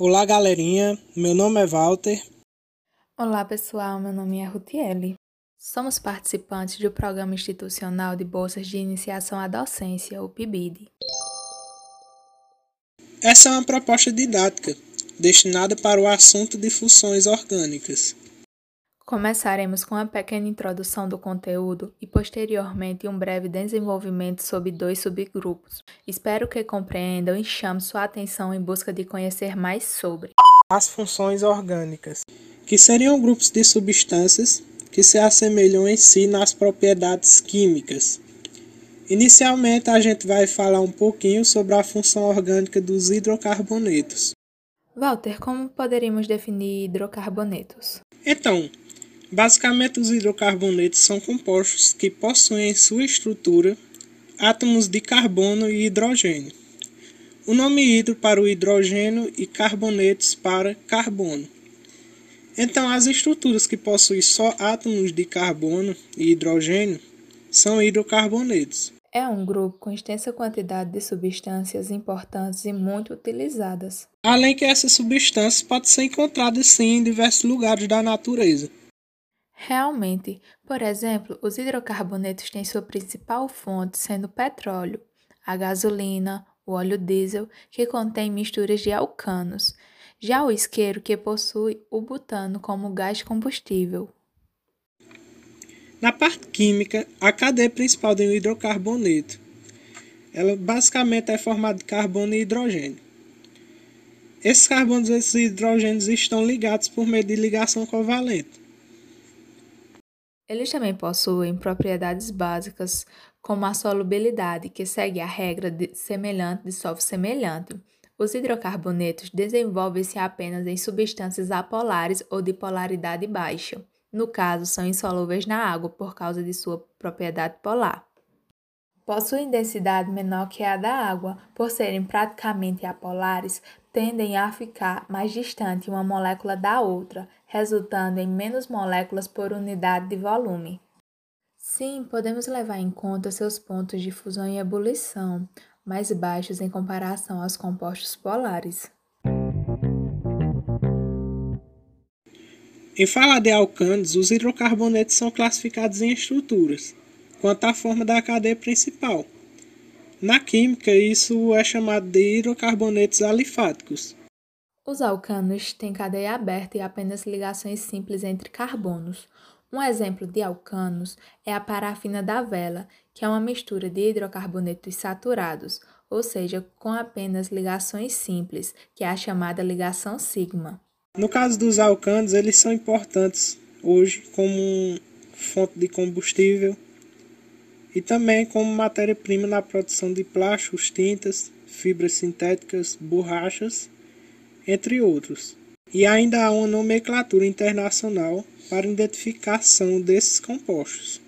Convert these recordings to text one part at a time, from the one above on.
Olá, galerinha. Meu nome é Walter. Olá, pessoal. Meu nome é Rutiele. Somos participantes do Programa Institucional de Bolsas de Iniciação à Docência, o PIBID. Essa é uma proposta didática destinada para o assunto de funções orgânicas. Começaremos com uma pequena introdução do conteúdo e posteriormente um breve desenvolvimento sobre dois subgrupos. Espero que compreendam e chame sua atenção em busca de conhecer mais sobre as funções orgânicas, que seriam grupos de substâncias que se assemelham em si nas propriedades químicas. Inicialmente, a gente vai falar um pouquinho sobre a função orgânica dos hidrocarbonetos. Walter, como poderíamos definir hidrocarbonetos? Então, Basicamente, os hidrocarbonetos são compostos que possuem em sua estrutura átomos de carbono e hidrogênio. O nome hidro para o hidrogênio e carbonetos para carbono. Então, as estruturas que possuem só átomos de carbono e hidrogênio são hidrocarbonetos. É um grupo com extensa quantidade de substâncias importantes e muito utilizadas. Além que essas substâncias podem ser encontradas sim em diversos lugares da natureza. Realmente, por exemplo, os hidrocarbonetos têm sua principal fonte sendo o petróleo, a gasolina, o óleo diesel, que contém misturas de alcanos, já o isqueiro, que possui o butano como gás combustível. Na parte química, a cadeia principal de um hidrocarboneto, ela basicamente é formada de carbono e hidrogênio. Esses carbonos e esses hidrogênios estão ligados por meio de ligação covalente. Eles também possuem propriedades básicas, como a solubilidade, que segue a regra de semelhante dissolve semelhante. Os hidrocarbonetos desenvolvem-se apenas em substâncias apolares ou de polaridade baixa. No caso, são insolúveis na água por causa de sua propriedade polar. Possuem densidade menor que a da água, por serem praticamente apolares, tendem a ficar mais distante uma molécula da outra, resultando em menos moléculas por unidade de volume. Sim, podemos levar em conta seus pontos de fusão e ebulição, mais baixos em comparação aos compostos polares. Em falar de alcanos, os hidrocarbonetos são classificados em estruturas, quanto à forma da cadeia principal. Na química, isso é chamado de hidrocarbonetos alifáticos. Os alcanos têm cadeia aberta e apenas ligações simples entre carbonos. Um exemplo de alcanos é a parafina da vela, que é uma mistura de hidrocarbonetos saturados, ou seja, com apenas ligações simples, que é a chamada ligação sigma. No caso dos alcanos, eles são importantes hoje como fonte de combustível e também como matéria-prima na produção de plásticos, tintas, fibras sintéticas, borrachas, entre outros. E ainda há uma nomenclatura internacional para identificação desses compostos.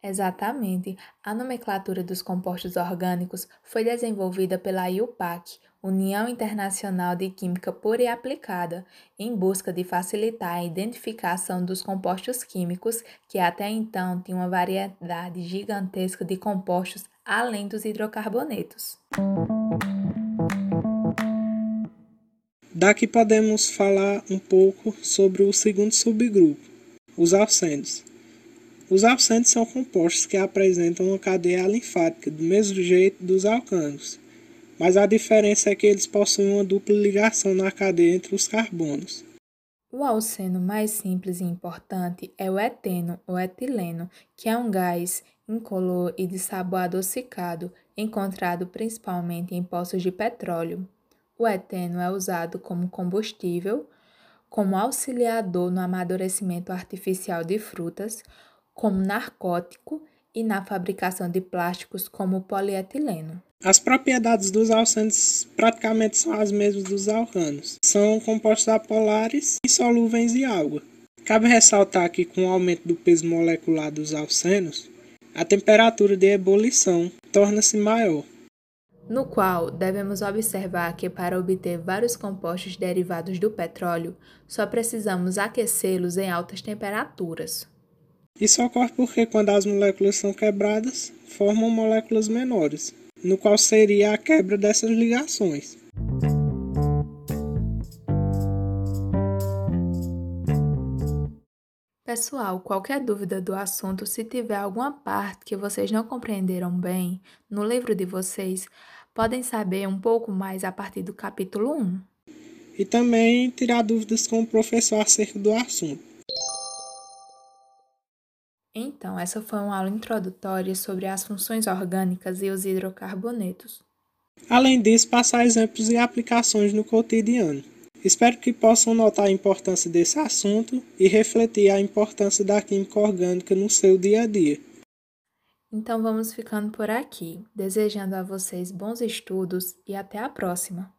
Exatamente. A nomenclatura dos compostos orgânicos foi desenvolvida pela IUPAC, União Internacional de Química Pura e Aplicada, em busca de facilitar a identificação dos compostos químicos que até então tinham uma variedade gigantesca de compostos além dos hidrocarbonetos. Daqui podemos falar um pouco sobre o segundo subgrupo, os alcênios. Os alcênios são compostos que apresentam uma cadeia linfática do mesmo jeito dos alcanos, mas a diferença é que eles possuem uma dupla ligação na cadeia entre os carbonos. O alceno mais simples e importante é o eteno ou etileno, que é um gás incolor e de sabor adocicado, encontrado principalmente em poços de petróleo. O eteno é usado como combustível, como auxiliador no amadurecimento artificial de frutas, como narcótico e na fabricação de plásticos como polietileno. As propriedades dos alcânios praticamente são as mesmas dos alcanos. São compostos apolares e solúveis em água. Cabe ressaltar que com o aumento do peso molecular dos alcenos, a temperatura de ebulição torna-se maior no qual devemos observar que para obter vários compostos derivados do petróleo, só precisamos aquecê-los em altas temperaturas. Isso ocorre porque quando as moléculas são quebradas, formam moléculas menores, no qual seria a quebra dessas ligações. Pessoal, qualquer dúvida do assunto, se tiver alguma parte que vocês não compreenderam bem no livro de vocês, podem saber um pouco mais a partir do capítulo 1. E também tirar dúvidas com o professor acerca do assunto. Então, essa foi uma aula introdutória sobre as funções orgânicas e os hidrocarbonetos. Além disso, passar exemplos e aplicações no cotidiano. Espero que possam notar a importância desse assunto e refletir a importância da química orgânica no seu dia a dia. Então vamos ficando por aqui, desejando a vocês bons estudos e até a próxima!